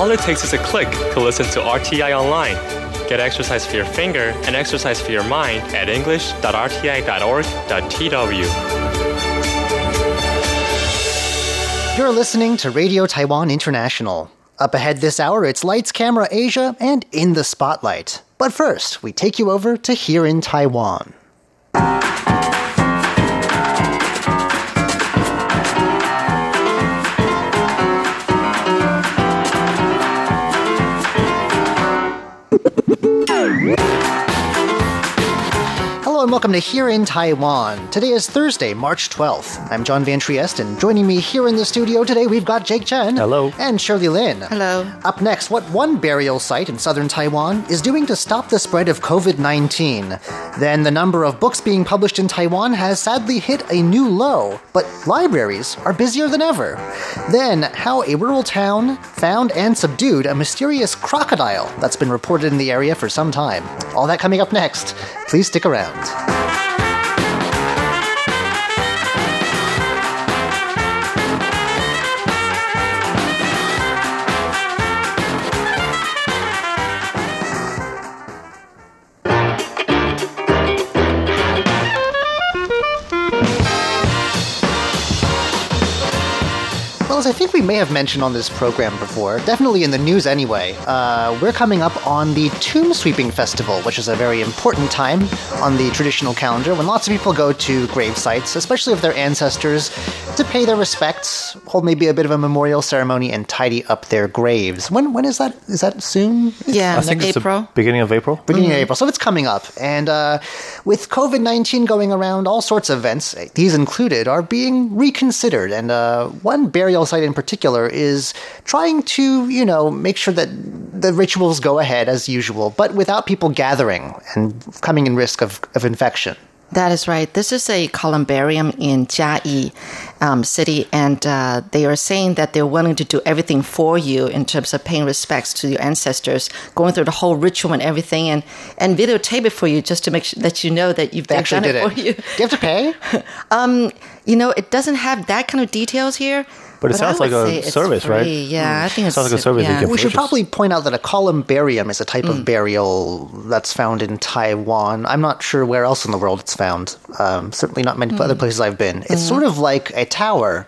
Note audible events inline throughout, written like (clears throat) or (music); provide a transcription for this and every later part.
All it takes is a click to listen to RTI online. Get exercise for your finger and exercise for your mind at english.rti.org.tw. You're listening to Radio Taiwan International. Up ahead this hour, it's Lights, Camera, Asia, and In the Spotlight. But first, we take you over to Here in Taiwan. Hello and welcome to Here in Taiwan. Today is Thursday, March 12th. I'm John Van Triest, and joining me here in the studio today, we've got Jake Chen. Hello. And Shirley Lin. Hello. Up next, what one burial site in southern Taiwan is doing to stop the spread of COVID 19. Then, the number of books being published in Taiwan has sadly hit a new low, but libraries are busier than ever. Then, how a rural town found and subdued a mysterious crocodile that's been reported in the area for some time. All that coming up next. Please stick around. Well, I think we may have mentioned on this program before, definitely in the news anyway, uh, we're coming up on the Tomb Sweeping Festival, which is a very important time on the traditional calendar when lots of people go to grave sites, especially of their ancestors, to pay their respects, hold maybe a bit of a memorial ceremony, and tidy up their graves. When when is that? Is that soon? Yeah, I think it's April. the beginning of April. beginning of April. So it's coming up. And uh, with COVID 19 going around, all sorts of events, these included, are being reconsidered. And uh, one burial site in particular is trying to, you know, make sure that the rituals go ahead as usual, but without people gathering and coming in risk of, of infection. That is right. This is a columbarium in Jiayi um, city, and uh, they are saying that they're willing to do everything for you in terms of paying respects to your ancestors, going through the whole ritual and everything, and and videotape it for you just to make sure that you know that you've They actually done did it it. for you. Do you have to pay? (laughs) You know, it doesn't have that kind of details here. But it I sounds like a say it's service, right? free. Yeah, I think it Sounds like a service you Yeah. can We should probably point out that a columbarium is a type of mm. burial that's found in Taiwan. I'm not sure where else in the world it's found. Um, certainly not many mm. other places I've been. It's mm. sort of like a tower,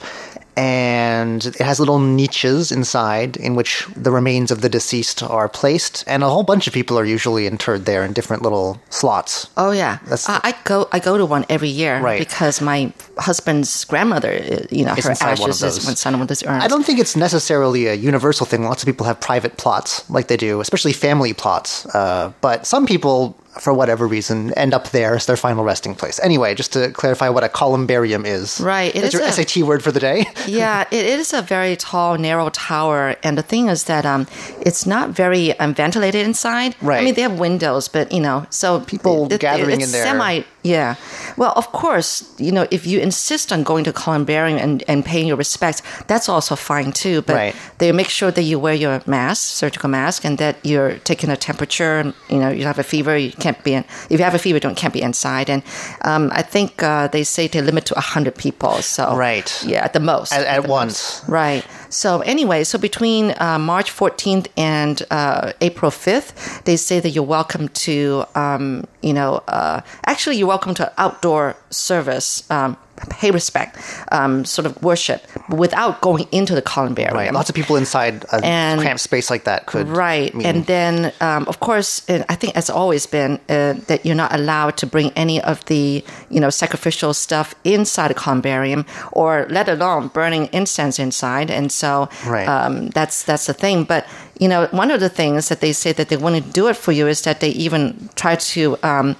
and it has little niches inside in which the remains of the deceased are placed, and a whole bunch of people are usually interred there in different little slots. Oh yeah, That's- uh, I go I go to one every year Right. because my husband's grandmother, you know, It's her inside one of ashes is inside one of those urns. I don't think it's necessarily a universal thing. Lots of people have private plots, like they do, especially family plots. Uh, but some people, for whatever reason, end up there as their final resting place. Anyway, just to clarify what a columbarium is. Right, it That's is your a- SAT word for the day. (laughs) yeah, it is a very tall, narrow tower, and the thing is that um, it's not very um, ventilated inside. Right. I mean, they have windows, but you know, so People gathering it's in there. Semi, yeah. Well, of course, you know, if you insist on going to columbarium and, and paying your respects, that's also fine too. But Right. they make sure that you wear your mask, surgical mask, and that you're taking a temperature. You know, you have a fever, you can't be in. If you have a fever, don't can't be inside. And um, I think uh, they say they limit to hundred people. So Right. yeah, at the most. At- at the once. most. Right. So anyway, so between uh, March 14th and uh, April 5th, they say that you're welcome to, um, you know, uh, actually you're welcome to outdoor service, um, pay respect, um, sort of worship, without going into the columbarium. Right. Lots of people inside a And- cramped space like that could. Right. mean- And then, um, of course, and I think it's always been uh, that you're not allowed to bring any of the, you know, sacrificial stuff inside a columbarium or let alone burning incense inside. And so Right. um, that's, that's the thing. But, you know, one of the things that they say that they want to do it for you is that they even try to, um,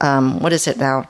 um, what is it now?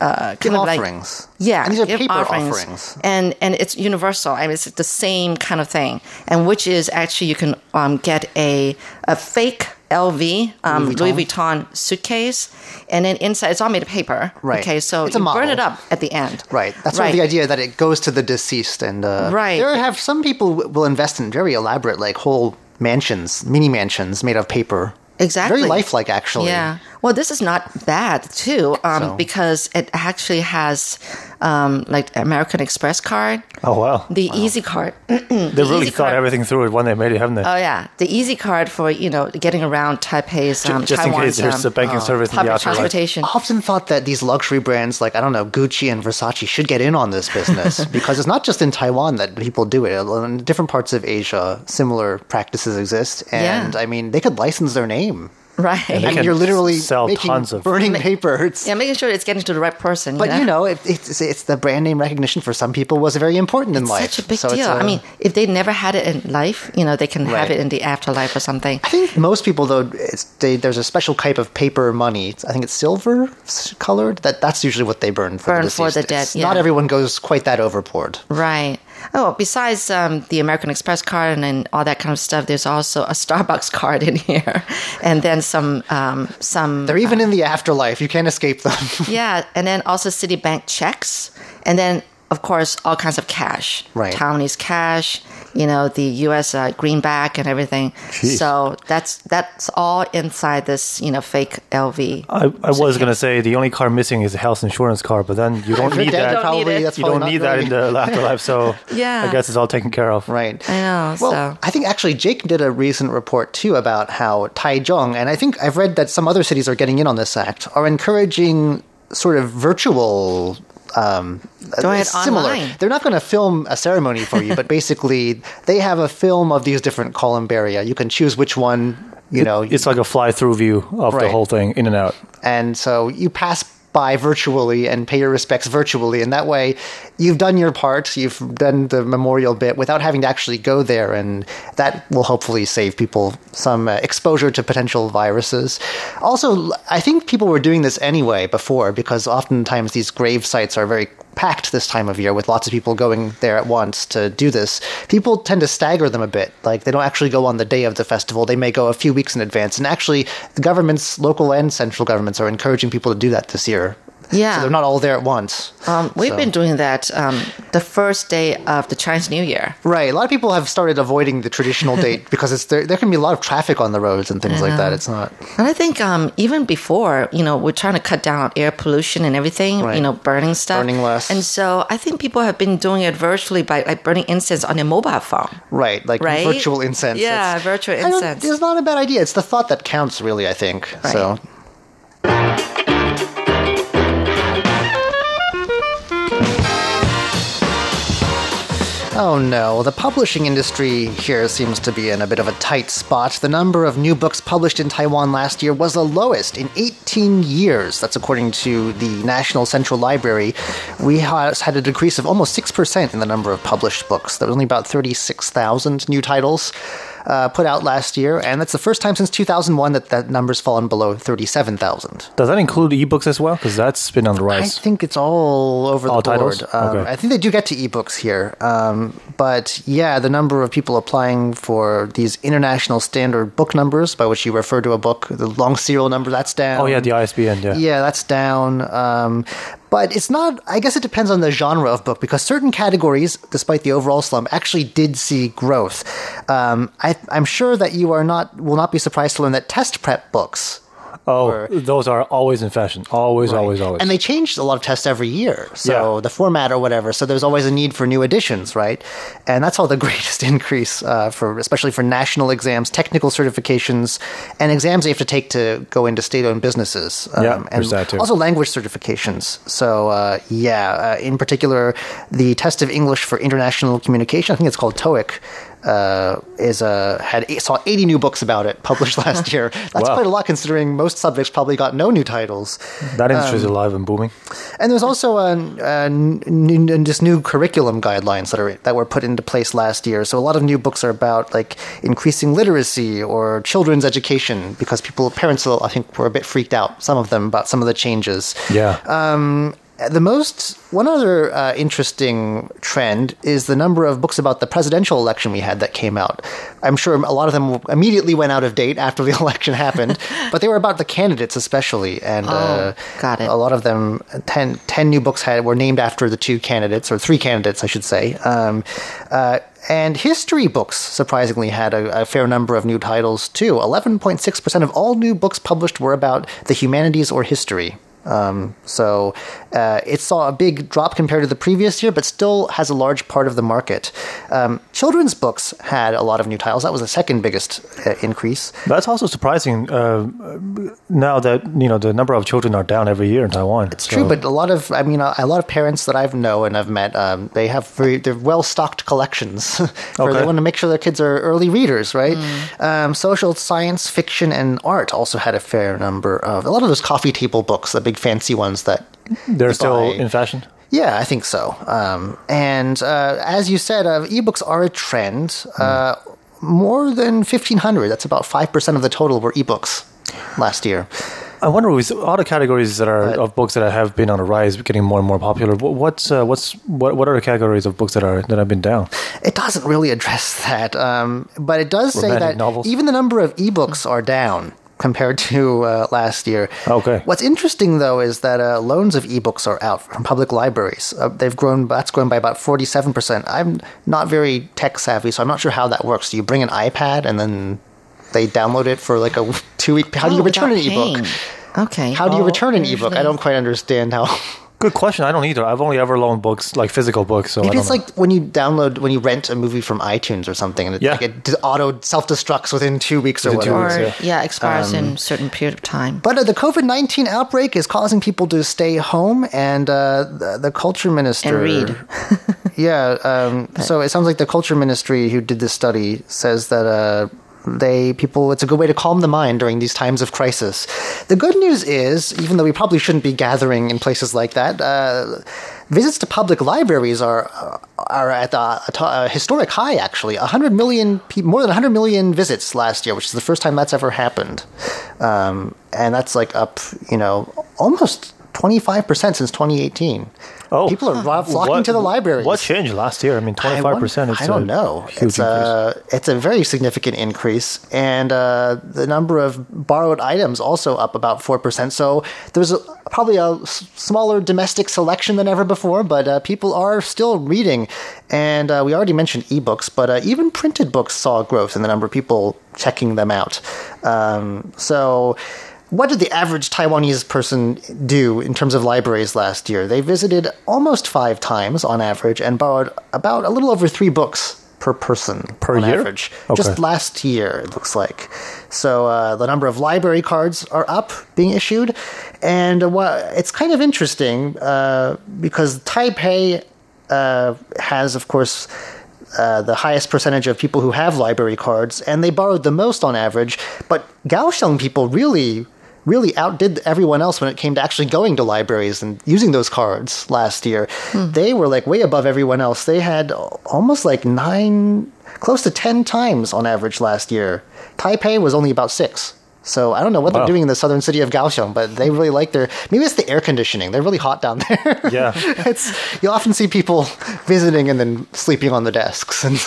Uh, Give kind of like- offerings. yeah, And these are paper offerings. and and it's universal. I mean, it's the same kind of thing, and which is actually you can um, get a a fake LV um, Louis Louis, Vuitton. Vuitton suitcase, and then inside it's all made of paper. Right. Okay, so It's a you burn it up at the end. Right. That's sort right. of the idea that it goes to the deceased, and uh, Right. There have some people will invest in very elaborate, like whole mansions, mini mansions made of paper. Exactly. Very lifelike, actually. Yeah. Well, this is not bad too, um, So? because it actually has um, like American Express card, Oh wow. the Easy card. (clears throat) They really Easy thought card. everything through it when they made it, haven't they? Oh yeah, the Easy card for you know getting around Taipei's um, Just in case there's um, a banking service in the public afterlife. transportation. often thought that these luxury brands like I don't know Gucci and Versace should get in on this business (laughs) because it's not just in Taiwan that people do it. In different parts of Asia, similar practices exist, and Yeah. I mean they could license their name. (laughs) Right. And, I mean, can you're literally sell making tons of- burning (laughs) paper. It's, yeah, making sure it's getting to the right person. but you know, it, it's it's the brand name recognition for some people was very important in life. such a big So deal. I a- I mean, if they never had it in life, you know, they can have it in the afterlife or something. I think most people though, it's, they, there's a special type of paper money. I think it's silver colored. That that's usually what they burn for Burn the for the deceased. dead, It's- Not everyone goes quite that overboard. Right. Oh, besides um, the American Express card and, then all that kind of stuff, there's also a Starbucks (laughs) card in here, and then some um, some They're even in the afterlife. You can't escape them. (laughs) yeah, and then also Citibank checks, and then of course all kinds of cash, Right. Taiwanese cash, you know, the U.S. Uh, greenback and everything. Jeez. So that's that's all inside this, you know, fake LV. I, I was going to say the only car missing is a health insurance car, but then you don't (laughs) need that. Don't probably it. that's You don't need that in the (laughs) afterlife, so Yeah. I guess it's all taken care of. Right. I know. Well, so I think actually Jake did a recent report too about how Taichung, and I think I've read that some other cities are getting in on this act, are encouraging sort of virtual. Um, Doing it similar. online. They're not going to film a ceremony for you, but (laughs) basically they have a film of these different columbaria. You can choose which one. You know, It's like a fly-through view of the whole thing, in and out. and so you pass by virtually and pay your respects virtually. And that way you've done your part. You've done the memorial bit without having to actually go there. And that will hopefully save people some uh, exposure to potential viruses. Also i think people were doing this anyway before because oftentimes these grave sites are very packed this time of year with lots of people going there at once to do this people tend to stagger them a bit. Like they don't actually go on the day of the festival. They may go a few weeks in advance. And actually the governments local and central governments are encouraging people to do that this year Yeah. so they're not all there at once um, we've So- been doing that um, the first day of the Chinese New Year. right a lot of people have started avoiding the traditional (laughs) date because it's there, there can be a lot of traffic on the roads and things like that it's not And I think um, even before, you know, we're trying to cut down on air pollution and everything, Right. you know, burning stuff. Burning less. And so I think people have been doing it virtually by like burning incense on their mobile phone. right like Right? virtual incense Yeah, It's- virtual incense. it's not a bad idea it's the thought that counts really i think so Oh no, the publishing industry here seems to be in a bit of a tight spot. The number of new books published in Taiwan last year was the lowest in 18 years. That's according to the National Central Library. We had a decrease of almost 6% in the number of published books. There was only about 36,000 new titles uh, put out last year, and that's the first time since 2001 that that number's fallen below 37,000. Does that include ebooks as well? Because that's been on the rise. I think it's all over All the board. Um, Okay. I think they do get to ebooks here, um, but yeah, the number of people applying for these international standard book numbers, by which you refer to a book, the long serial number, that's down. oh yeah, the ISBN. Yeah. Yeah, that's down. Um, but it's not, I guess it depends on the genre of book because certain categories, despite the overall slump, actually did see growth. Um, I, I'm sure that you are not, will not be surprised to learn that test prep books Oh, Or- those are always in fashion. Always, always, always. and they changed a lot of tests every year. So Yeah. the format or whatever. So there's always a need for new additions, right? And that's all the (laughs) greatest increase uh, for, especially for national exams, technical certifications, and exams they have to take to go into state-owned businesses. Um, Yeah, and that too. Also language certifications. So uh, yeah, uh, in particular, the test of English for international communication. I think it's called TOEIC. Uh, is uh, had saw 80 new books about it published (laughs) last year. That's Wow. quite a lot considering most subjects probably got no new titles. that industry um, alive and booming. And there's also a, a n- n- just new curriculum guidelines that are that were put into place last year. So a lot of new books are about like increasing literacy or children's education because people parents I think were a bit freaked out some of them about some of the changes. Yeah. Um, the most one other uh, interesting trend is the number of books about the presidential election we had that came out. I'm sure a lot of them immediately went out of date after the (laughs) election happened, but they were about the candidates especially, and uh, got it. a lot of them 10, 10 new books had were named after the two candidates or three candidates, I should say. Um, uh, and history books surprisingly had a, a fair number of new titles too. 11.6% of all new books published were about the humanities or history. Um, so uh, it saw a big drop compared to the previous year, but still has a large part of the market. Um, children's books had a lot of new titles. That was the second biggest uh, increase. That's also surprising. Uh, now that you know the number of children are down every year in Taiwan. It's true, but a lot of I mean a, a lot of parents that I've know and I've met, um, they have very they're well stocked collections. (laughs) for Okay. They want to make sure their kids are early readers, right? Um, social science, fiction, and art also had a fair number of a lot of those coffee table books, the big fancy ones that they're still buy- in fashion. Yeah, I think so. Um, and uh, as you said, uh, ebooks are a trend. Uh, more than 1,500, that's about 5% of the total were ebooks last year. I wonder with all the categories that are of books that have been on a rise, getting more and more popular. What's uh, what's what what are the categories of books that are that have been down? It doesn't really address (laughs) that, um, but it does say that novels? even the number of ebooks are down compared to uh, last year. Okay. What's interesting though is that uh, loans of ebooks are out from public libraries. Uh, they've grown. That's grown by about forty-seven percent. I'm not very tech savvy, so I'm not sure how that works. Do you bring an iPad and then they download it for like a (laughs) two-week? How do you Oh, return an without ebook? Okay. How do you Oh, return an ebook? I don't quite understand how. Good question. I don't either. I've only ever loaned books like physical books. So I Maybe don't it's know. like when you download, when you rent a movie from iTunes or something, and it, Yeah. like it auto self destructs within two weeks or Within two whatever. weeks, Or, yeah, expires Um, in a certain period of time. But uh, the COVID 19 outbreak is causing people to stay home, and uh, the, the culture minister. And read. yeah. Um, (laughs) so it sounds like the culture ministry who did this study says that. Uh, they people it's a good way to calm the mind during these times of crisis. The good news is even though we probably shouldn't be gathering in places like that uh, visits to public libraries are are at a, a historic high actually. 100 million more than 100 million visits last year which is the first time that's ever happened. Um, and that's like up you know almost 25% since 2018 Oh. people are flocking What- to the libraries What changed last year? I mean, twenty five percent. I don't know. It's a it's a very significant increase, and uh, the number of borrowed items also up about four percent. So there's a, probably a smaller domestic selection than ever before, but uh, people are still reading. And uh, we already mentioned ebooks, but uh, even printed books saw growth in the number of people checking them out. Um, so. What did the average Taiwanese person do in terms of libraries last year? They visited almost five times on average and borrowed about a little over three books per person Per on year? average. Okay. Just last year, it looks like. So uh, the number of library cards are up being issued, and uh, it's kind of interesting uh, because Taipei uh, has, of course. Uh, the highest percentage of people who have library cards, and they borrowed the most on average. But Kaohsiung people really, really outdid everyone else when it came to actually going to libraries and using those cards last year. Hmm. They were like way above everyone else. They had almost like nine, close to 10 times on average last year. Taipei was only about six. So I don't know what Wow. they're doing in the southern city of Kaohsiung, but they really like their. Maybe it's the air conditioning. They're really hot down (laughs) there. Yeah. it's you often see people (laughs) visiting and then sleeping on the desks. (laughs) And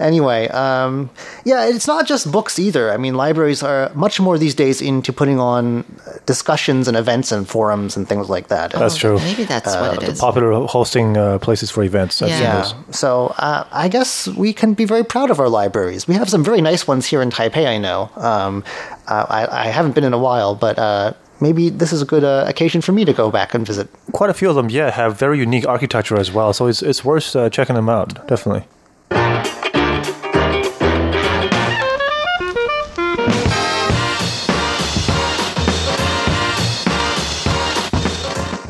anyway, um, yeah, it's not just books either. I mean, libraries are much more these days into putting on discussions and events and forums and things like that. That's Oh, true. Maybe that's what it is. Popular hosting uh, places for events. I've seen Yeah. Yeah. So uh, I guess we can be very proud of our libraries. We have some very nice ones here in Taipei, I know. Um, uh, I, I haven't been in a while, but uh, maybe this is a good uh, occasion for me to go back and visit. Quite a few of them, yeah, have very unique architecture as well. So it's it's worth uh, checking them out. Definitely.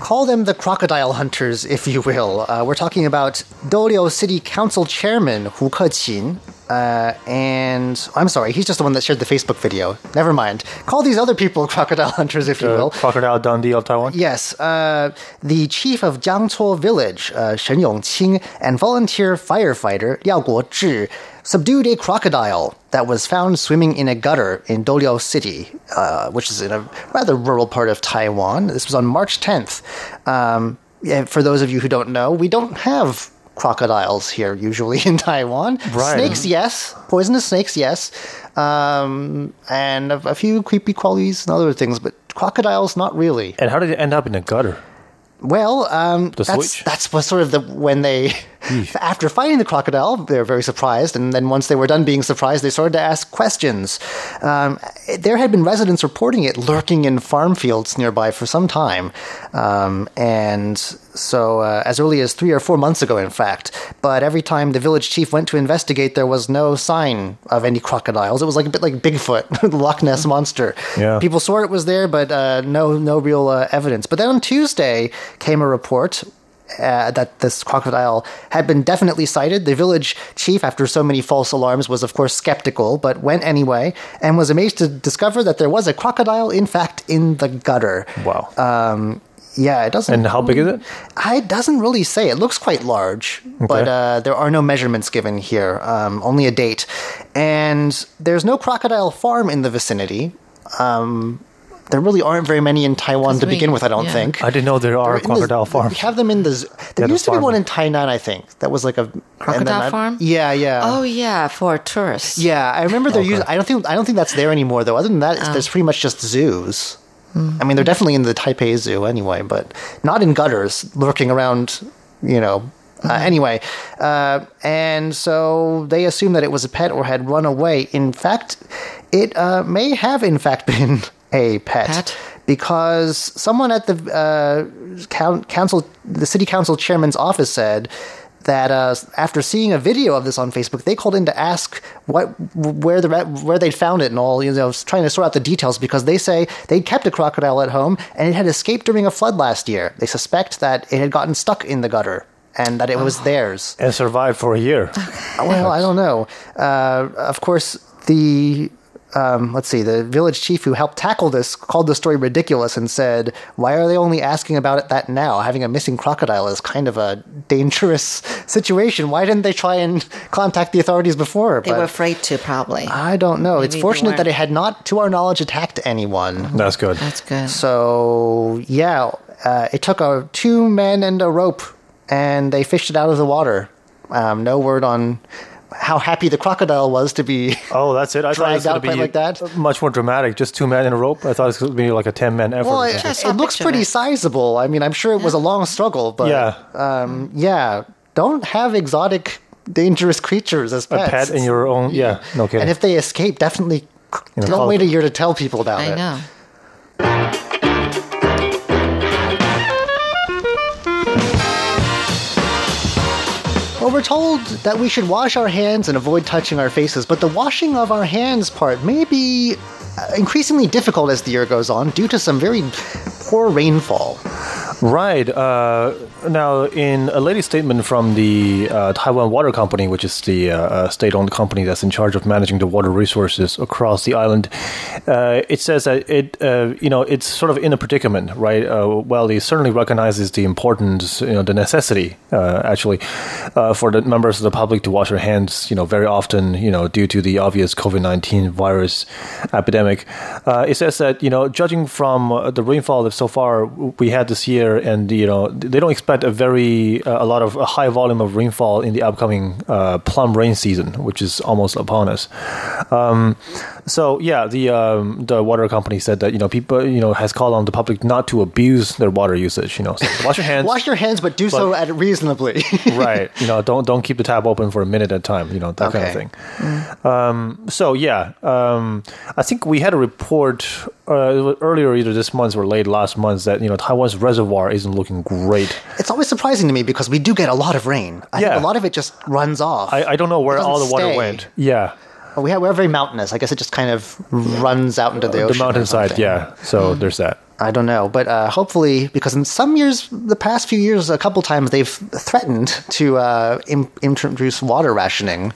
Call them the crocodile hunters, if you will. Uh, we're talking about Douliu City Council Chairman Hu Keqin. Uh, and I'm sorry, he's just the one that shared the Facebook video. Never mind. Call these other people (laughs) crocodile hunters, if you Uh, will. Crocodile Dundee of Taiwan. Yes, uh, the chief of Jiangchuo village, uh, Shen Yongqing, and volunteer firefighter Liao Guozhi subdued a crocodile that was found swimming in a gutter in Douliu City, uh, which is in a rather rural part of Taiwan. This was on March 10th. Um, for those of you who don't know, we don't have crocodiles here usually (laughs) in Taiwan. Right. Snakes, yes. Poisonous snakes, yes. Um, and a, a few creepy qualities and other things, but crocodiles, not really. And how did it end up in a gutter? Well, um, The that's switch? that's what sort of the when they after fighting the crocodile, they were very surprised, and then once they were done being surprised, they started to ask questions. Um, there had been residents reporting it lurking in farm fields nearby for some time, um, and so uh, as early as three or four months ago, in fact. But every time the village chief went to investigate, there was no sign of any crocodiles. It was like a bit like Bigfoot, (laughs) the Loch Ness monster. Yeah. People swore it was there, but uh, no, no real uh, evidence. But then on Tuesday came a report. Uh, that this crocodile had been definitely sighted. The village chief, after so many false alarms, was of course skeptical, but went anyway and was amazed to discover that there was a crocodile, in fact, in the gutter. Wow. Um, yeah, it doesn't. and how big is it? It doesn't really say. It looks quite large, but uh, there are no measurements given here, um, only a date. And there's no crocodile farm in the vicinity. Um, there really aren't very many in Taiwan to we- begin with, I don't yeah. think. I didn't know there are In the- crocodile farms. We have them in the. z- There the used to be one in Tainan, I think. That was like a Crocodile I- farm? Yeah, yeah. Oh yeah, for tourists. Yeah, I remember they're using. I don't think I don't think that's there anymore though. Other than that, it's, Oh. there's pretty much just zoos. Hmm. I mean, they're definitely in the Taipei Zoo anyway, but not in gutters, lurking around. You know. Uh, Mm-hmm. anyway, uh, and so they assumed that it was a pet or had run away. In fact, it uh, may have in fact (laughs) been a pet, Pet? because someone at the uh, council, the city council chairman's office said that uh, after seeing a video of this on Facebook, they called in to ask what where the where they found it and all. You know, trying to sort out the details because they say they kept a crocodile at home and it had escaped during a flood last year. They suspect that it had gotten stuck in the gutter and that it was theirs. And survived for a year. Well, I don't know. Uh, of course, the um, let's see, the village chief who helped tackle this called the story ridiculous and said, "Why are they only asking about it that now? Having a missing crocodile is kind of a dangerous (laughs) situation. Why didn't they try and contact the authorities before?" They were afraid to probably. I don't know. it's Maybe they fortunate that it had not, to our knowledge, attacked anyone. That's good. That's good. So yeah, uh, it took uh, two men and a rope, and they fished it out of the water. Um, no word on how happy the crocodile was to be. Oh, that's it. I thought it was Dragged out going to be like that? much more dramatic. Just two men in a rope. I thought it was going to be like a ten man effort. Well, or it, something. It looks pretty it. sizable. I mean, I'm sure it was a long struggle, but Yeah. um, yeah. Don't have exotic, dangerous creatures as a pets. pet in your own. Yeah. No kidding. And if they escape, definitely You know, don't wait a year to tell people about I it. know. Well, we're told that we should wash our hands and avoid touching our faces, but the washing of our hands part may be uh, increasingly difficult as the year goes on due to some very poor rainfall. Right. Uh, now, in a latest statement from the uh, Taiwan Water Company, which is the uh, uh, state-owned company that's in charge of managing the water resources across the island, uh, it says that it, uh, you know, it's sort of in a predicament, right? Well, it certainly recognizes the importance, you know, the necessity, actually, for the members of the public to wash their hands, you know, very often, you know, due to the obvious COVID-19 virus epidemic. It says that, you know, judging from the rainfall that so far we had this year, and you know, they don't expect a very uh, a lot of a high volume of rainfall in the upcoming uh, plum rain season, which is almost upon us. Um, so yeah, the um, the water company said that you know people you know has called on the public not to abuse their water usage. You know, so wash your hands. (laughs) Wash your hands, but do so at reasonably. (laughs) right. You know, don't don't keep the tap open for a minute at a time. You know that kind of Okay. thing. Um, so yeah, um, I think we had a report uh, earlier, either this month or late last month, that you know Taiwan's reservoir isn't looking great. it's always surprising to me because we do get a lot of rain. I Yeah. a lot of it just runs off. I, I don't know where all the water stay. went. Yeah, Well, we have, we're very mountainous. I guess it just kind of runs out into the the ocean. or mountainside. Yeah, so there's that. I don't know, but uh, hopefully, because in some years, the past few years, a couple times they've threatened to uh, introduce water rationing.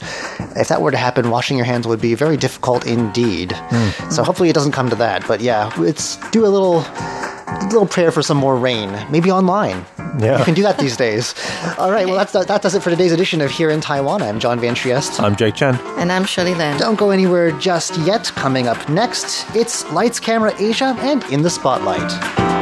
If that were to happen, washing your hands would be very difficult indeed. Hmm. So hopefully, it doesn't come to that. But yeah, it's do a little. A Little prayer for some more rain, maybe online. Yeah. you can do that these days. (laughs) All right, well that's that does it for today's edition of Here in Taiwan. I'm John Van Trieste. I'm Jake Chen. And I'm Shirley Lin. Don't go anywhere just yet. Coming up next, it's Lights, Camera, Asia, and In the Spotlight.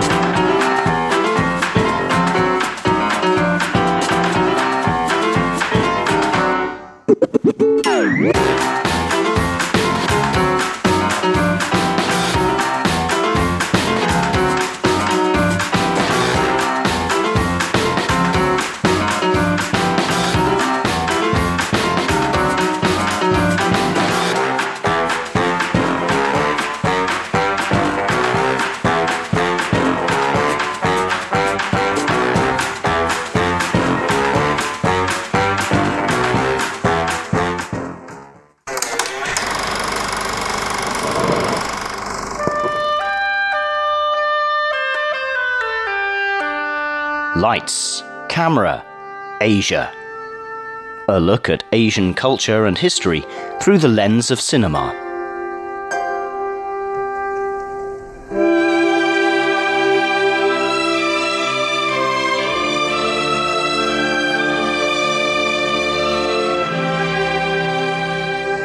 Lights, Camera, Asia. A look at Asian culture and history through the lens of cinema.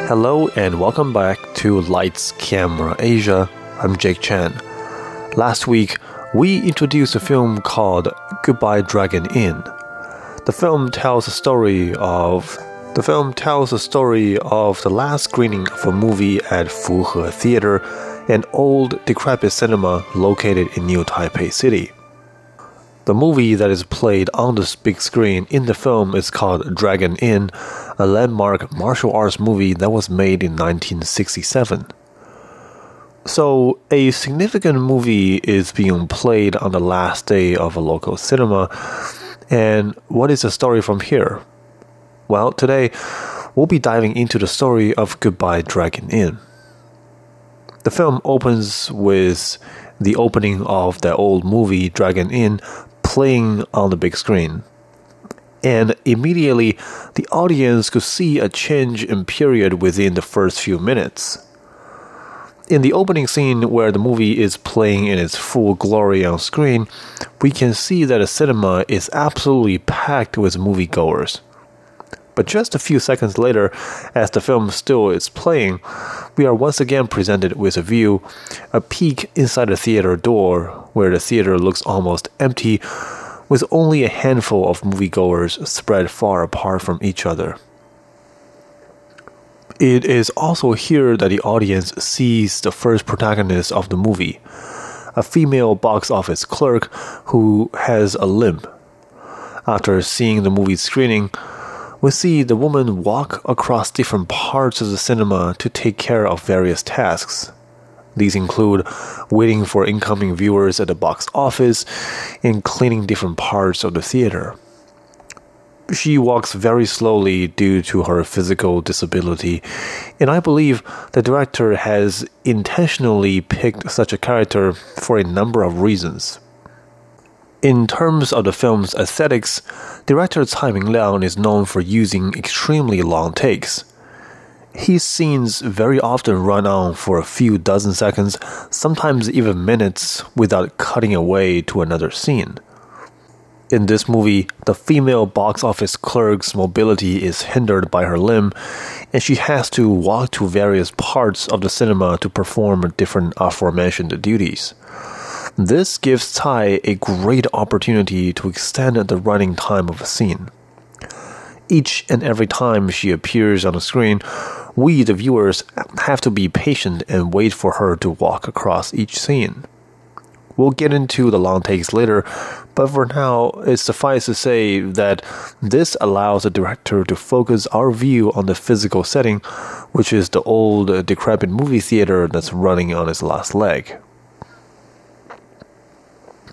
Hello and welcome back to Lights Camera Asia. I'm Jake Chan. Last week, we introduced a film called Goodbye Dragon Inn. The film tells a story of the film tells a story of the last screening of a movie at Fuhe Theater, an old decrepit cinema located in New Taipei City. The movie that is played on the big screen in the film is called Dragon Inn, a landmark martial arts movie that was made in 1967. So, a significant movie is being played on the last day of a local cinema. And what is the story from here? Well, today we'll be diving into the story of Goodbye Dragon Inn. The film opens with the opening of the old movie Dragon Inn playing on the big screen. And immediately, the audience could see a change in period within the first few minutes. In the opening scene where the movie is playing in its full glory on screen, we can see that a cinema is absolutely packed with moviegoers. But just a few seconds later, as the film still is playing, we are once again presented with a view, a peek inside a theater door, where the theater looks almost empty, with only a handful of moviegoers spread far apart from each other. It is also here that the audience sees the first protagonist of the movie, a female box office clerk who has a limp. After seeing the movie screening, we see the woman walk across different parts of the cinema to take care of various tasks. These include waiting for incoming viewers at the box office and cleaning different parts of the theater. She walks very slowly due to her physical disability, and I believe the director has intentionally picked such a character for a number of reasons. In terms of the film's aesthetics, director Tsai Ming-liang is known for using extremely long takes. His scenes very often run on for a few dozen seconds, sometimes even minutes, without cutting away to another scene. In this movie, the female box office clerk's mobility is hindered by her limb, and she has to walk to various parts of the cinema to perform different aforementioned duties. This gives Tsai a great opportunity to extend the running time of a scene. Each and every time she appears on the screen, we, the viewers, have to be patient and wait for her to walk across each scene. We'll get into the long takes later, but for now, it suffices to say that this allows the director to focus our view on the physical setting, which is the old, decrepit movie theater that's running on its last leg.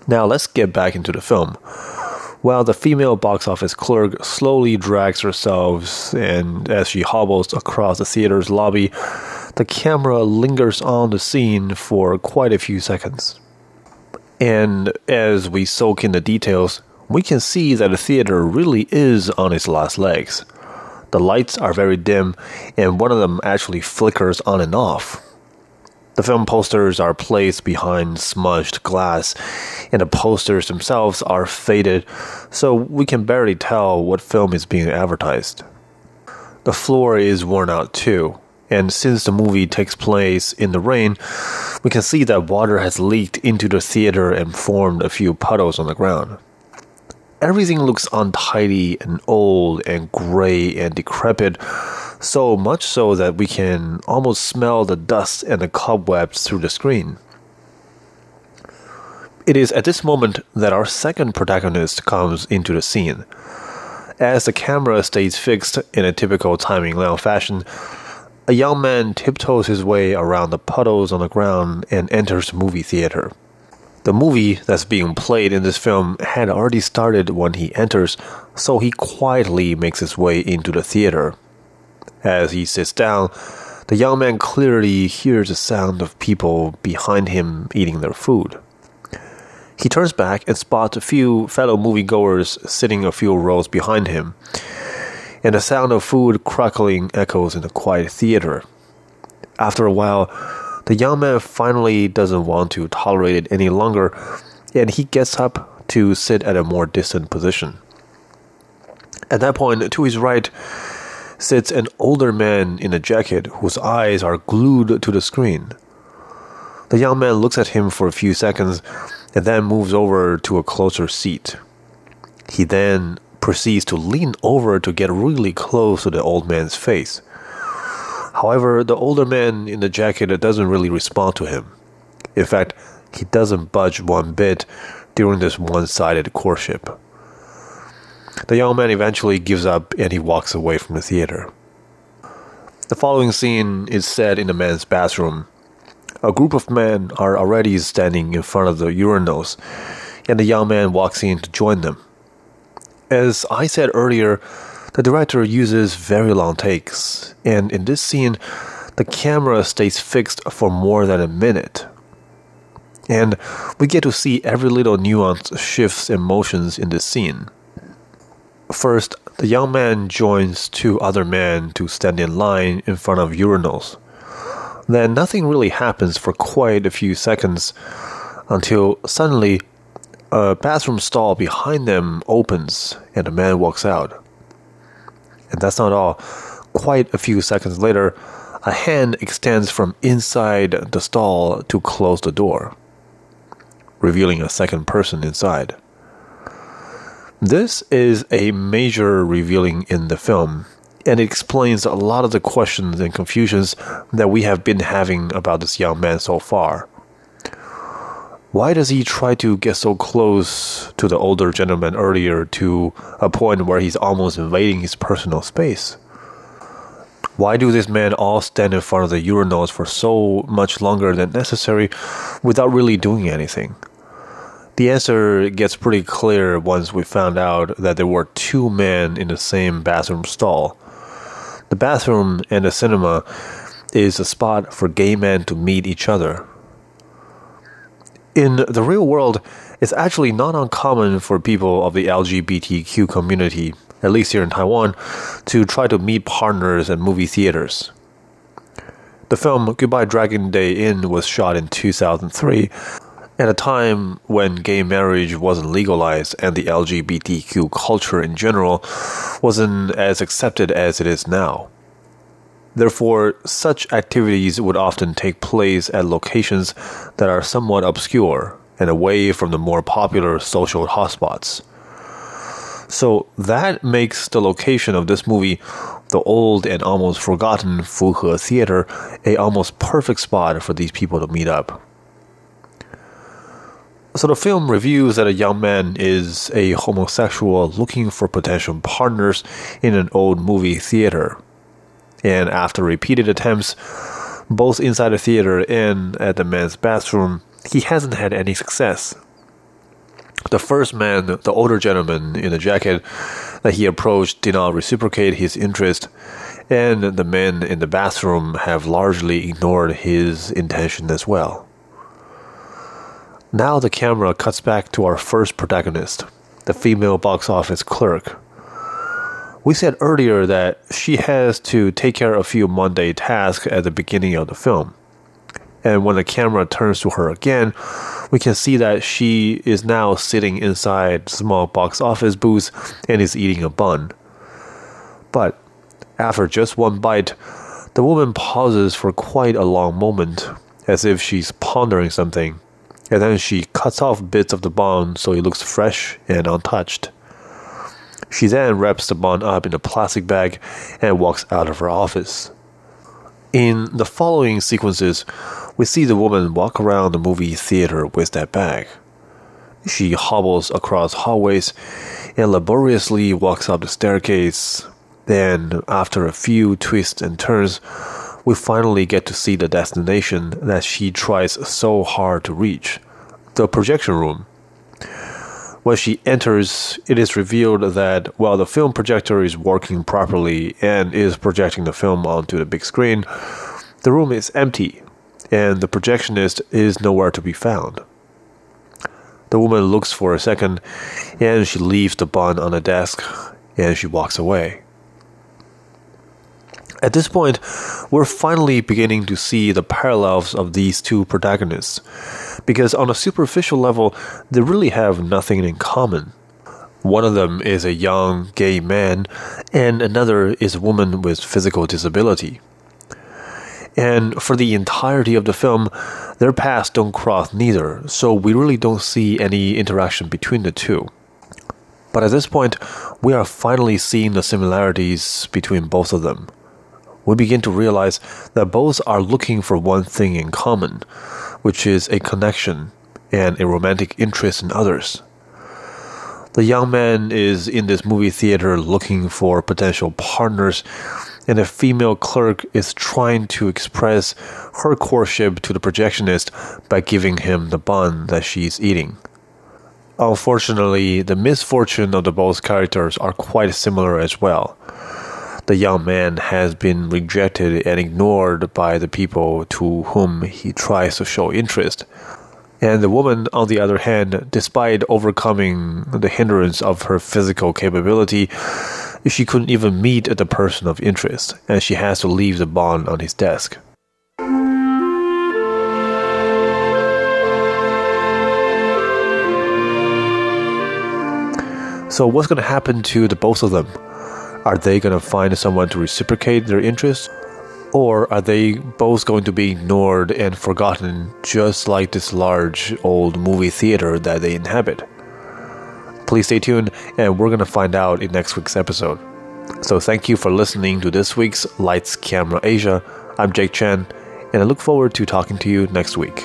Now let's get back into the film. While the female box office clerk slowly drags herself and as she hobbles across the theater's lobby, the camera lingers on the scene for quite a few seconds. And as we soak in the details, we can see that the theater really is on its last legs. The lights are very dim, and one of them actually flickers on and off. The film posters are placed behind smudged glass, and the posters themselves are faded, so we can barely tell what film is being advertised. The floor is worn out too, and since the movie takes place in the rain, we can see that water has leaked into the theater and formed a few puddles on the ground. Everything looks untidy and old and gray and decrepit, so much so that we can almost smell the dust and the cobwebs through the screen. It is at this moment that our second protagonist comes into the scene. As the camera stays fixed in a typical Tsai Ming-liang fashion, a young man tiptoes his way around the puddles on the ground and enters the movie theater. The movie that's being played in this film had already started when he enters, so he quietly makes his way into the theater. As he sits down, the young man clearly hears the sound of people behind him eating their food. He turns back and spots a few fellow moviegoers sitting a few rows behind him, and the sound of food crackling echoes in the quiet theater. After a while, the young man finally doesn't want to tolerate it any longer, and he gets up to sit at a more distant position. At that point, to his right sits an older man in a jacket whose eyes are glued to the screen. The young man looks at him for a few seconds and then moves over to a closer seat. He then proceeds to lean over to get really close to the old man's face. However, the older man in the jacket doesn't really respond to him. In fact, he doesn't budge one bit during this one sided courtship. The young man eventually gives up and he walks away from the theater. The following scene is set in the man's bathroom a group of men are already standing in front of the urinals, and the young man walks in to join them. As I said earlier, the director uses very long takes, and in this scene, the camera stays fixed for more than a minute. And we get to see every little nuance shifts and motions in this scene. First, the young man joins two other men to stand in line in front of urinals. Then nothing really happens for quite a few seconds until suddenly a bathroom stall behind them opens and a man walks out. And that's not all. Quite a few seconds later, a hand extends from inside the stall to close the door, revealing a second person inside. This is a major revealing in the film and it explains a lot of the questions and confusions that we have been having about this young man so far. Why does he try to get so close to the older gentleman earlier to a point where he's almost invading his personal space? Why do these men all stand in front of the urinals for so much longer than necessary without really doing anything? The answer gets pretty clear once we found out that there were two men in the same bathroom stall the bathroom and the cinema is a spot for gay men to meet each other. In the real world, it's actually not uncommon for people of the LGBTQ community, at least here in Taiwan, to try to meet partners at movie theaters. The film Goodbye Dragon Day Inn was shot in 2003 at a time when gay marriage wasn't legalized and the LGBTQ culture in general wasn't as accepted as it is now. Therefore, such activities would often take place at locations that are somewhat obscure and away from the more popular social hotspots. So that makes the location of this movie, the old and almost forgotten Fuhe Theater, a almost perfect spot for these people to meet up. So the film reviews that a young man is a homosexual looking for potential partners in an old movie theater. And after repeated attempts, both inside the theater and at the men's bathroom, he hasn't had any success. The first man, the older gentleman in the jacket that he approached, did not reciprocate his interest, and the men in the bathroom have largely ignored his intention as well. Now the camera cuts back to our first protagonist, the female box office clerk. We said earlier that she has to take care of a few mundane tasks at the beginning of the film. And when the camera turns to her again, we can see that she is now sitting inside small box office booth and is eating a bun. But after just one bite, the woman pauses for quite a long moment, as if she's pondering something and then she cuts off bits of the bun so it looks fresh and untouched. She then wraps the bun up in a plastic bag and walks out of her office. In the following sequences, we see the woman walk around the movie theater with that bag. She hobbles across hallways and laboriously walks up the staircase. Then, after a few twists and turns, we finally get to see the destination that she tries so hard to reach the projection room. When she enters, it is revealed that while the film projector is working properly and is projecting the film onto the big screen, the room is empty and the projectionist is nowhere to be found. The woman looks for a second and she leaves the bun on the desk and she walks away. At this point, we're finally beginning to see the parallels of these two protagonists. Because on a superficial level, they really have nothing in common. One of them is a young gay man, and another is a woman with physical disability. And for the entirety of the film, their paths don't cross neither, so we really don't see any interaction between the two. But at this point, we are finally seeing the similarities between both of them. We begin to realize that both are looking for one thing in common, which is a connection and a romantic interest in others. The young man is in this movie theater looking for potential partners, and a female clerk is trying to express her courtship to the projectionist by giving him the bun that she's eating. Unfortunately, the misfortune of the both characters are quite similar as well. The young man has been rejected and ignored by the people to whom he tries to show interest. And the woman, on the other hand, despite overcoming the hindrance of her physical capability, she couldn't even meet the person of interest, and she has to leave the bond on his desk. So, what's going to happen to the both of them? Are they going to find someone to reciprocate their interest? Or are they both going to be ignored and forgotten just like this large old movie theater that they inhabit? Please stay tuned, and we're going to find out in next week's episode. So, thank you for listening to this week's Lights Camera Asia. I'm Jake Chen, and I look forward to talking to you next week.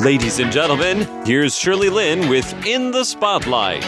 Ladies and gentlemen, here's Shirley Lin with In the Spotlight.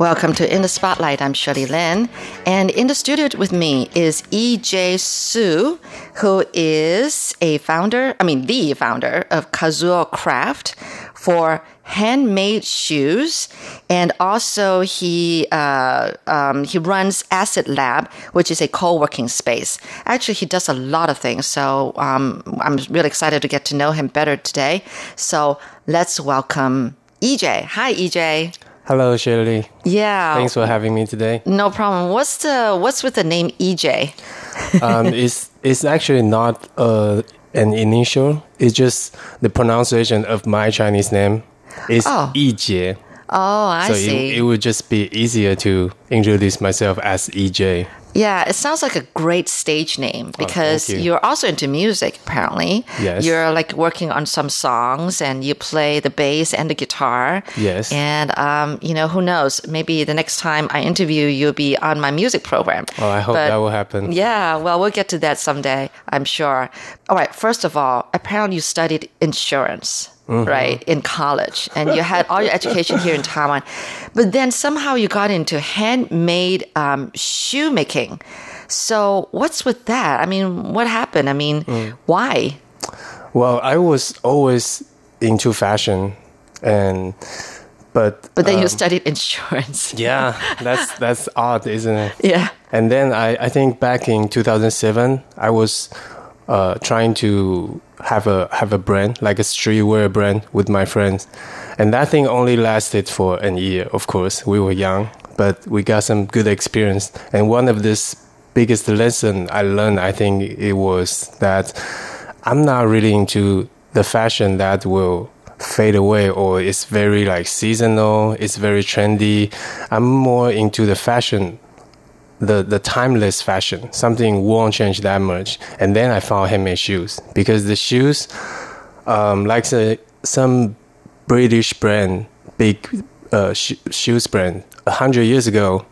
Welcome to In the Spotlight. I'm Shirley Lin. And in the studio with me is E.J. Su, who is a founder, I mean, the founder of Kazuo Craft for handmade shoes, and also he uh, um, he runs Acid Lab, which is a co-working space. Actually, he does a lot of things, so um, I'm really excited to get to know him better today. So let's welcome EJ. Hi, EJ. Hello, Shirley. Yeah. Thanks for having me today. No problem. What's the what's with the name EJ? (laughs) um, it's it's actually not uh, an initial. It's just the pronunciation of my Chinese name. It's Oh. Yijie. Oh, I So see. it, it would just be easier to introduce myself as EJ. Yeah, it sounds like a great stage name because you. you're also into music, apparently. Yes. You're like working on some songs and you play the bass and the guitar. Yes. And, um, you know, who knows? Maybe the next time I interview you, you'll be on my music program. Oh, I hope But- that will happen. Yeah, well, we'll get to that someday, I'm sure. All right, first of all, apparently you studied insurance. Mm-hmm. Right in college, and you had all your education here in Taiwan, but then somehow you got into handmade um, shoemaking. So what's with that? I mean, what happened? I mean, Mm. why? Well, I was always into fashion, and but But then you um, studied insurance. (laughs) yeah, that's that's odd, isn't it? Yeah. And then I, I think back in 2007, I was uh, trying to have a have a brand like a streetwear brand with my friends, and that thing only lasted for an year. Of course, we were young, but we got some good experience. And one of this biggest lesson I learned, I think it was that I'm not really into the fashion that will fade away or it's very like seasonal. It's very trendy. I'm more into the fashion, the the timeless fashion. Something won't change that much. And then I found handmade shoes because the shoes, um, like some British brand, big uh, sh- shoes brand, a hundred years ago,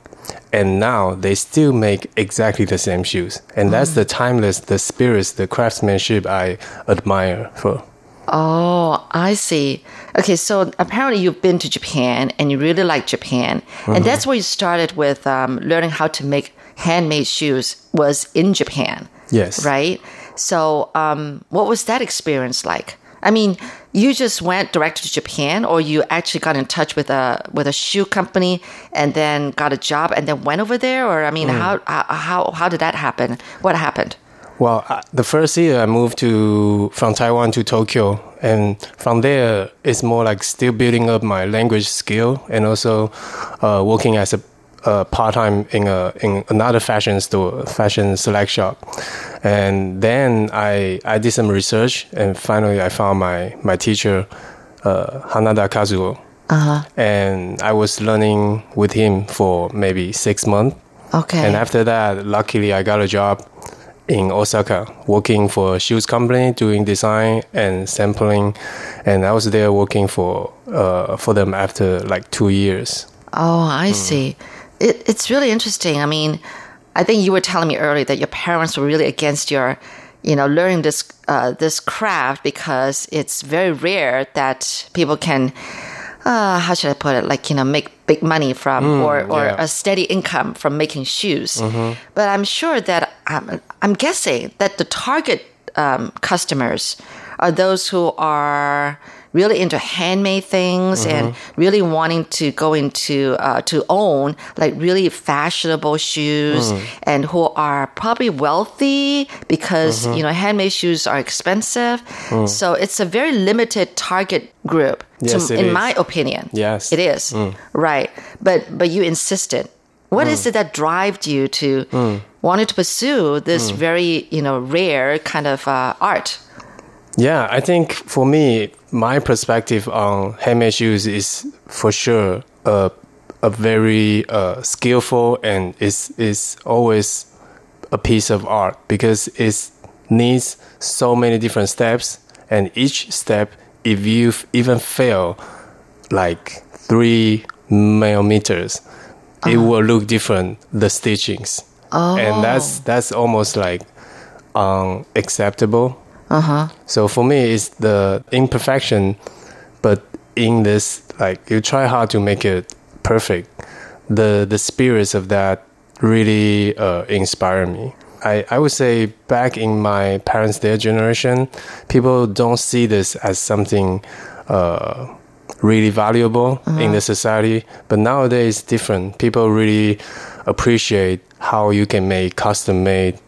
and now they still make exactly the same shoes. And that's the timeless, the spirits, the craftsmanship I admire for. Oh, I see. Okay, so apparently you've been to Japan and you really like Japan, and that's where you started with um, learning how to make handmade shoes. Was in Japan, Yes. right? So, um, what was that experience like? I mean, you just went direct to Japan, or you actually got in touch with a with a shoe company and then got a job and then went over there, or I mean, how how how how did that happen? What happened? Well, uh, the first year I moved to from Taiwan to Tokyo, and from there it's more like still building up my language skill and also uh, working as a uh, part time in a in another fashion store, fashion select shop, and then I I did some research and finally I found my my teacher, uh, Hanada Kazuo, and I was learning with him for maybe six months. Okay. And after that, luckily, I got a job in Osaka, working for a shoes company, doing design and sampling. And I was there working for uh, for them after like two years. Oh, I see. It, it's really interesting. I mean, I think you were telling me earlier that your parents were really against your, you know, learning this uh, this craft because it's very rare that people can, uh, how should I put it, like you know, make big money from or or yeah. a steady income from making shoes. But I'm sure that I'm, I'm guessing that the target um, customers are those who are really into handmade things and mm-hmm. really wanting to go into uh, to own like really fashionable shoes mm-hmm. and who are probably wealthy because mm-hmm. you know handmade shoes are expensive. Mm. So it's a very limited target group Yes, to, it in is. my opinion. Yes. it is. Mm. Right. But but you insisted. What mm. is it that drove you to wanting to pursue this very you know rare kind of uh, art. Yeah, I think for me, my perspective on handmade shoes is for sure a a very uh, skillful and is is always a piece of art because it needs so many different steps, and each step, if you even fail like three millimeters, it will look different. The stitchings, and that's that's almost like unacceptable. So for me, it's the imperfection, but in this, like you try hard to make it perfect. The the spirits of that really uh, inspire me. I, I would say back in my parents' their generation, people don't see this as something uh, really valuable in the society. But nowadays, different. People really appreciate how you can make custom made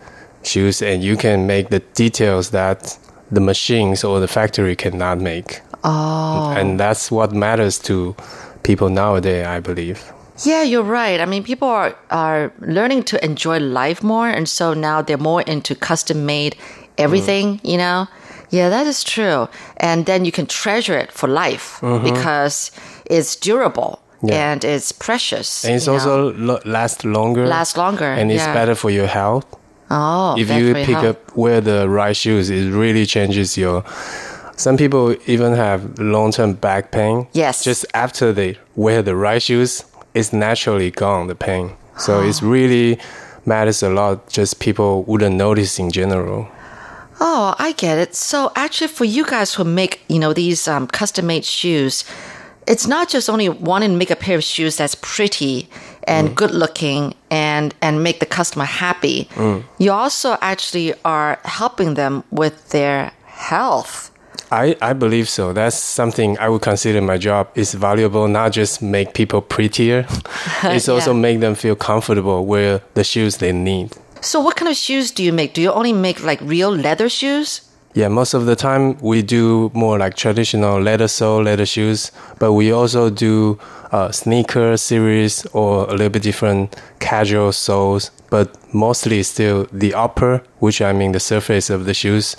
shoes and you can make the details that the machines or the factory cannot make. Oh. And that's what matters to people nowadays, I believe. Yeah, you're right. I mean, people are, are learning to enjoy life more. And so now they're more into custom made everything, mm-hmm. you know? Yeah, that is true. And then you can treasure it for life mm-hmm. because it's durable Yeah. and it's precious. And it's also lo- last longer. Last longer, And it's yeah. better for your health. oh, if you pick health. up wear the right shoes, it really changes your. Some people even have long term back pain. Yes. Just after they wear the right shoes, it's naturally gone, the pain. So Oh. it's (gasps) really matters a lot, just people wouldn't notice in general. Oh, I get it. So actually, for you guys who make, you know, these um, custom made shoes, it's not just only wanting to make a pair of shoes that's pretty and mm. good looking and and make the customer happy. Mm. You also actually are helping them with their health. I, I believe so. That's something I would consider my job is valuable, not just make people prettier. (laughs) it's also Yeah. make them feel comfortable wear the shoes they need. So, what kind of shoes do you make? Do you only make like real leather shoes? Yeah, most of the time we do more like traditional leather sole, leather shoes, but we also do uh, sneaker series or a little bit different casual soles, but mostly still the upper, which I mean the surface of the shoes,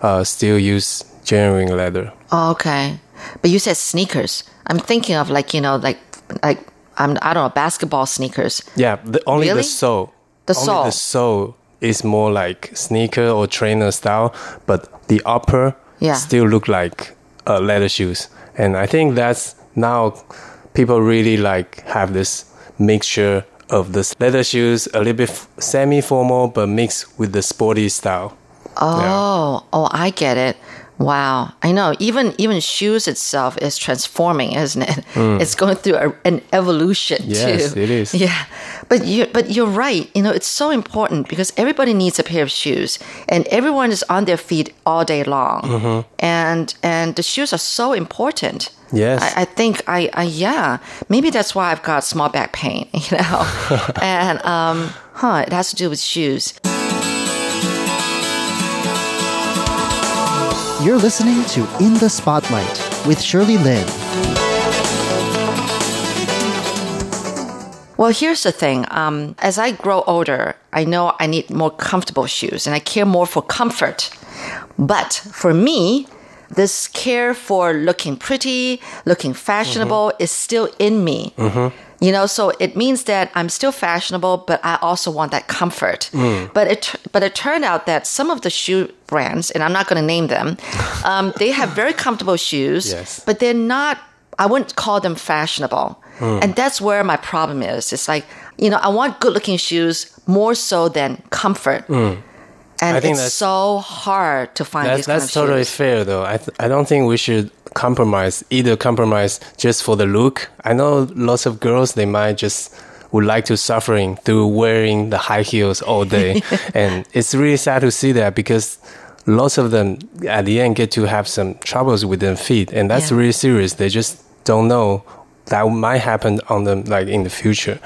uh, still use genuine leather. Oh, okay. but you said sneakers. I'm thinking of like you know like like I'm I don't know basketball sneakers. Yeah, the, only Really? the sole. The only sole. the sole is more like sneaker or trainer style, but the upper Yeah. still look like uh, leather shoes. And I think that's now people really like have this mixture of the leather shoes, a little bit semi formal, but mixed with the sporty style. Oh, oh, I get it. Wow, I know. Even even shoes itself is transforming, isn't it? It's going through a, an evolution. Yes, too. it is. Yeah, but you but you're right. You know, it's so important because everybody needs a pair of shoes, and everyone is on their feet all day long, Mm-hmm. and and the shoes are so important. Yes. I, I think I, I yeah maybe that's why I've got small back pain. (laughs) You know, (laughs) and um, huh, it has to do with shoes. You're listening to In the Spotlight with Shirley Lin. Well, here's the thing. Um, as I grow older, I know I need more comfortable shoes and I care more for comfort. But for me, this care for looking pretty, looking fashionable is still in me. You know, so it means that I'm still fashionable, but I also want that comfort. Mm. But it but it turned out that some of the shoe brands, and I'm not going to name them, (laughs) um, they have very comfortable shoes, Yes. but they're not. I wouldn't call them fashionable, mm. and that's where my problem is. It's like you know, I want good-looking shoes more so than comfort, mm. and I think it's that's- so hard to find That's, these that's totally shoes. fair, though. I, th- I don't think we should compromise, either compromise just for the look. I know lots of girls, they might just would like to suffering through wearing the high heels all day. (laughs) and it's really sad to see that because lots of them at the end get to have some troubles with their feet. And that's Yeah. really serious. They just don't know that might happen on them like in the future.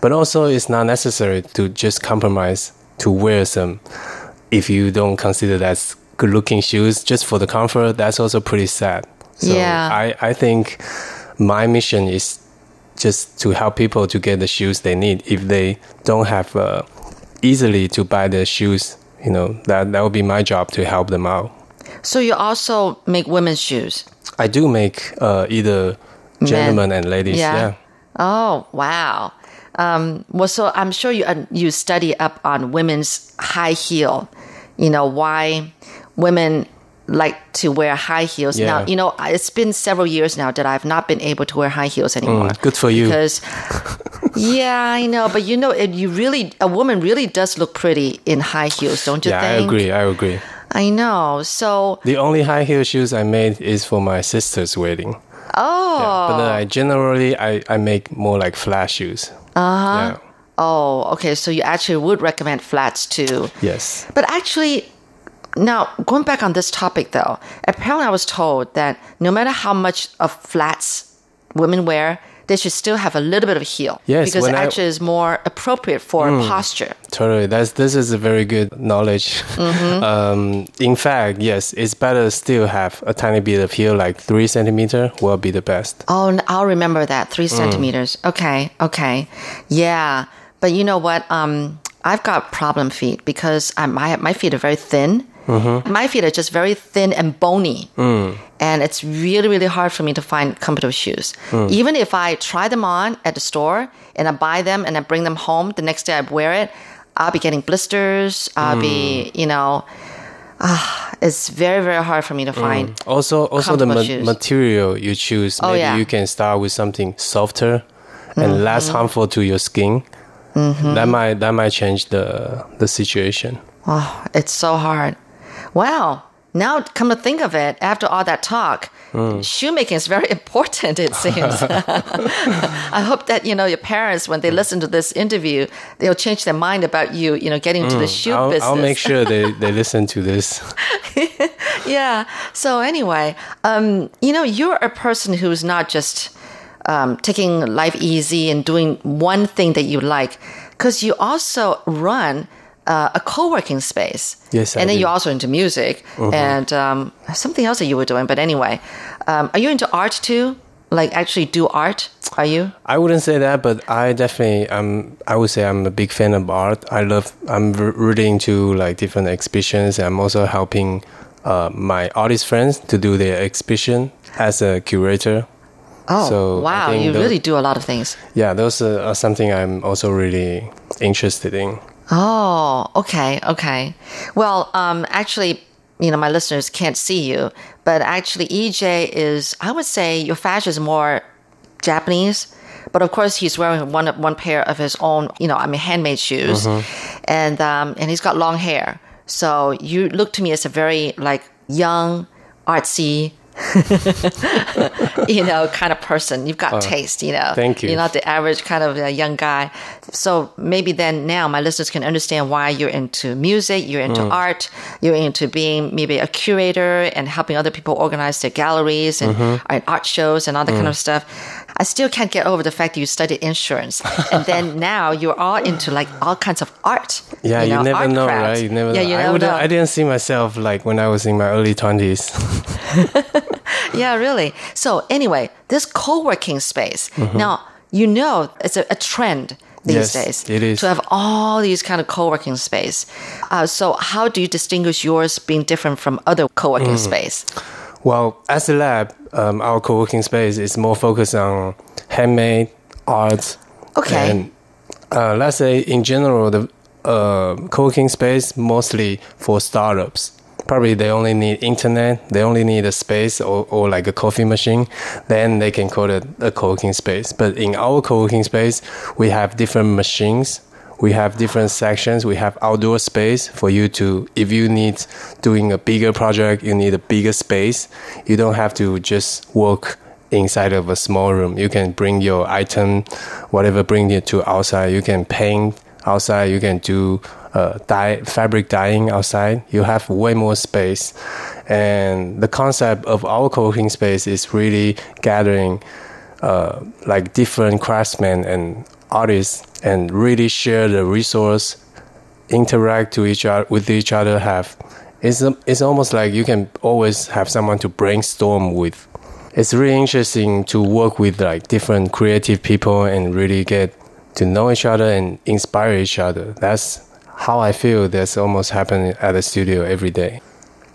But also it's not necessary to just compromise to wear some if you don't consider that's good looking shoes just for the comfort, that's also pretty sad. So Yeah. I, I think my mission is just to help people to get the shoes they need if they don't have uh, easily to buy the shoes you know that that would be my job to help them out So you also make women's shoes. i do make uh, either gentlemen and ladies yeah, Oh wow. Um, well, so I'm sure you uh, you study up on women's high heel. You know why women like to wear high heels. Now you know it's been several years now that I've not been able to wear high heels anymore. Mm, good for you. Because yeah, I know, but you know, it, you really a woman really does look pretty in high heels, don't you yeah i agree i agree I know. So the only high heel shoes i made is for my sister's wedding oh. yeah, but then i generally I, I make more like flat shoes uh-huh yeah. Oh, okay. So you actually would recommend flats too. yes But actually, now going back on this topic though, apparently I was told that no matter how much of flats women wear, they should still have a little bit of heel. Yes, Because it I- actually is more appropriate for posture. Totally. That's this is a very good knowledge. Mm-hmm. (laughs) Um, in fact, yes, it's better still have a tiny bit of heel, like three centimeter, will be the best. Oh, I'll remember that. Three Hmm. centimeters. Okay. Okay. Yeah. But you know what? Um, I've got problem feet because I, my, my feet are very thin. Mm-hmm. My feet are just very thin and bony. Mm. And it's really, really hard for me to find comfortable shoes. Mm. Even if I try them on at the store and I buy them and I bring them home, the next day I wear it, I'll be getting blisters. I'll be, Mm. you know, ah, it's very, very hard for me to find. Also, also the ma- material you choose. Oh, Maybe yeah. you can start with something softer Mm-hmm. and less harmful to your skin. That might that might change the the situation. Oh, it's so hard. Wow. Now, come to think of it, after all that talk, shoemaking is very (laughs) important, it seems. (laughs) (laughs) I hope that, you know, your parents, when they listen to this interview, they'll change their mind about you, you know, getting into the shoe I'll, business. I'll make sure they, they listen to this. yeah. So anyway, um, you know, you're a person who's not just um, taking life easy and doing one thing that you like, because you also run uh, a co-working space. Yes, I and then do. Mm-hmm. you're also into music and um, something else that you were doing. But anyway, um, are you into art too? Like actually do art? Are you? I wouldn't say that, but I definitely um I would say I'm a big fan of art. I love I'm really into like different exhibitions. I'm also helping uh, my artist friends to do their exhibition as a curator. Oh, So, wow. You tho- really do a lot of things. Yeah, those are, are something I'm also really interested in. Oh, okay, okay. Well, um, actually, you know, my listeners can't see you, but actually, EJ is, I would say, your fashion is more Japanese. But of course, he's wearing one one pair of his own, you know, I mean, handmade shoes, and um, and he's got long hair. So you look to me as a very like young, artsy, (laughs) you know, kind of person. You've got taste, you know. thank you. You're not the average kind of uh, young guy. So maybe then now my listeners can understand why you're into music, you're into Mm. art, you're into being maybe a curator and helping other people organize their galleries and, Mm-hmm. and art shows and all that kind Mm. of stuff. I still can't get over the fact that you studied insurance, (laughs) and then now you're all into like all kinds of art. Yeah, you, never know, crafts. right? You never yeah, know. you I, never would, know. I didn't see myself like when I was in my early 20s. (laughs) Yeah, really. So anyway, this co-working space. Now, you know it's a, a trend these. Yes, days it is. to have all these kind of co-working space. Uh, so how do you distinguish yours being different from other co-working Mm. space? Well, as a lab, um, our co-working space is more focused on handmade art. Okay. And uh, let's say in general, the uh, co-working space mostly for startups. Probably they only need internet, they only need a space or, or like a coffee machine, then they can call it a co-working space. But in our co-working space, we have different machines we have different sections. We have outdoor space for you to if you need doing a bigger project you need a bigger space. You don't have to just work inside of a small room. You can bring your item whatever bring it to outside. You can paint outside. You can do uh, dye fabric dyeing outside. You have way more space. And the concept of our co-working space is really gathering uh, like different craftsmen and artists and really share the resource interact to each other with each other have it's, it's almost like you can always have someone to brainstorm with. It's really interesting to work with like different creative people and really get to know each other and inspire each other. That's how i feel that's almost happening at the studio every day.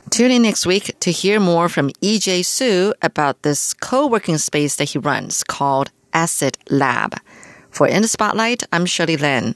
Tune in next week to hear more from EJ Su about this co-working space that he runs called Acid Lab. For In the Spotlight, I'm Shirley Lin.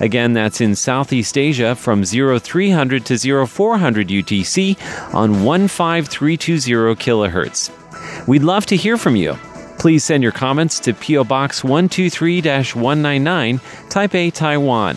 Again, that's in Southeast Asia from 0300 to 0400 UTC on 15320 kHz. We'd love to hear from you. Please send your comments to PO Box 123 199, Taipei, Taiwan.